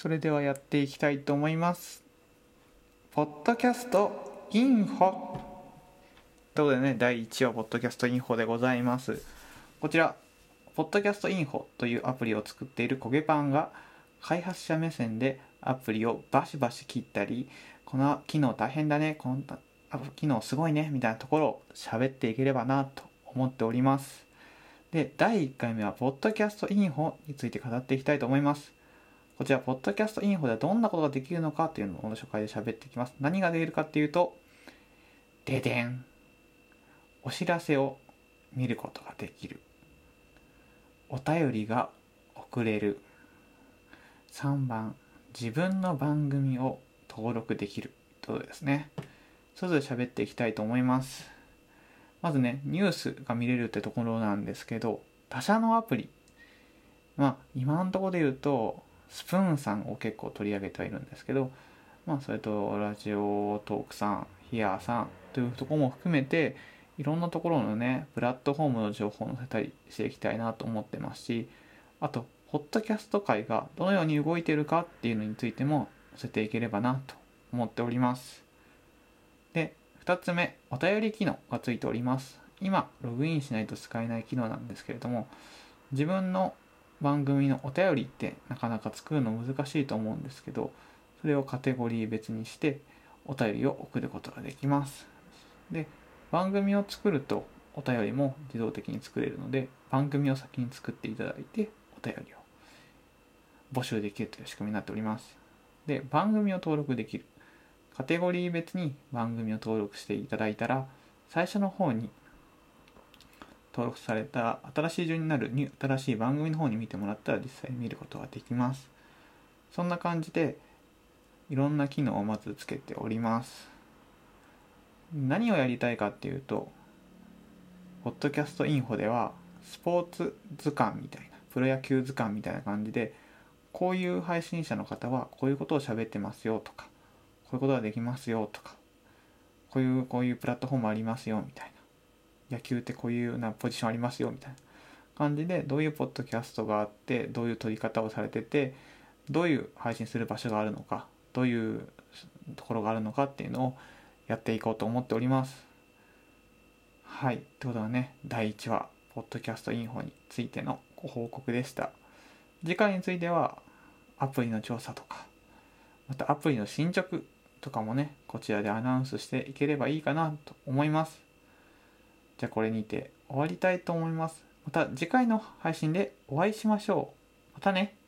それではやっていきたいと思います。ポッドキャストインフォ。ということでね第1話ポッドキャストインフォでございます。こちらポッドキャストインフォというアプリを作っているコゲパンが開発者目線でアプリをバシバシ切ったりこの機能大変だねこの機能すごいねみたいなところを喋っていければなと思っております。で第1回目はポッドキャストインフォについて語っていきたいと思います。こちら、ポッドキャストインフォではどんなことができるのかというのをこの初回で喋っていきます。何ができるかっていうと、ででん。お知らせを見ることができる。お便りが送れる。3番、自分の番組を登録できる。ということですね。それぞれ喋っていきたいと思います。まずね、ニュースが見れるってところなんですけど、他社のアプリ。まあ、今のところで言うと、スプーンさんを結構取り上げてはいるんですけど、まあ、それとラジオトークさんヒアーさんというとこも含めていろんなところのねプラットフォームの情報を載せたりしていきたいなと思ってますしあとホットキャスト界がどのように動いているかっていうのについても載せていければなと思っております。で2つ目お便り機能がついております。今ログインしないと使えない機能なんですけれども自分の番組のお便りってなかなか作るの難しいと思うんですけどそれをカテゴリー別にしてお便りを送ることができます。で番組を作るとお便りも自動的に作れるので番組を先に作っていただいてお便りを募集できるという仕組みになっております。で番組を登録できる。カテゴリー別に番組を登録していただいたら最初の方に登録された新しい順になる新しい番組の方に見てもらったら実際見ることができます。そんな感じでいろんな機能をまずつけております。何をやりたいかっていうとポッドキャストインフォではスポーツ図鑑みたいなプロ野球図鑑みたいな感じでこういう配信者の方はこういうことを喋ってますよとかこういうことができますよとかこういうこういうプラットフォームありますよみたいな。野球ってこういうようなポジションありますよみたいな感じでどういうポッドキャストがあってどういう撮り方をされててどういう配信する場所があるのかどういうところがあるのかっていうのをやっていこうと思っております。はい。ってことはね、第1話、ポッドキャストインフォについてのご報告でした。次回については、アプリの調査とか、またアプリの進捗とかもね、こちらでアナウンスしていければいいかなと思います。じゃあこれにて終わりたいと思います。また次回の配信でお会いしましょう。またね。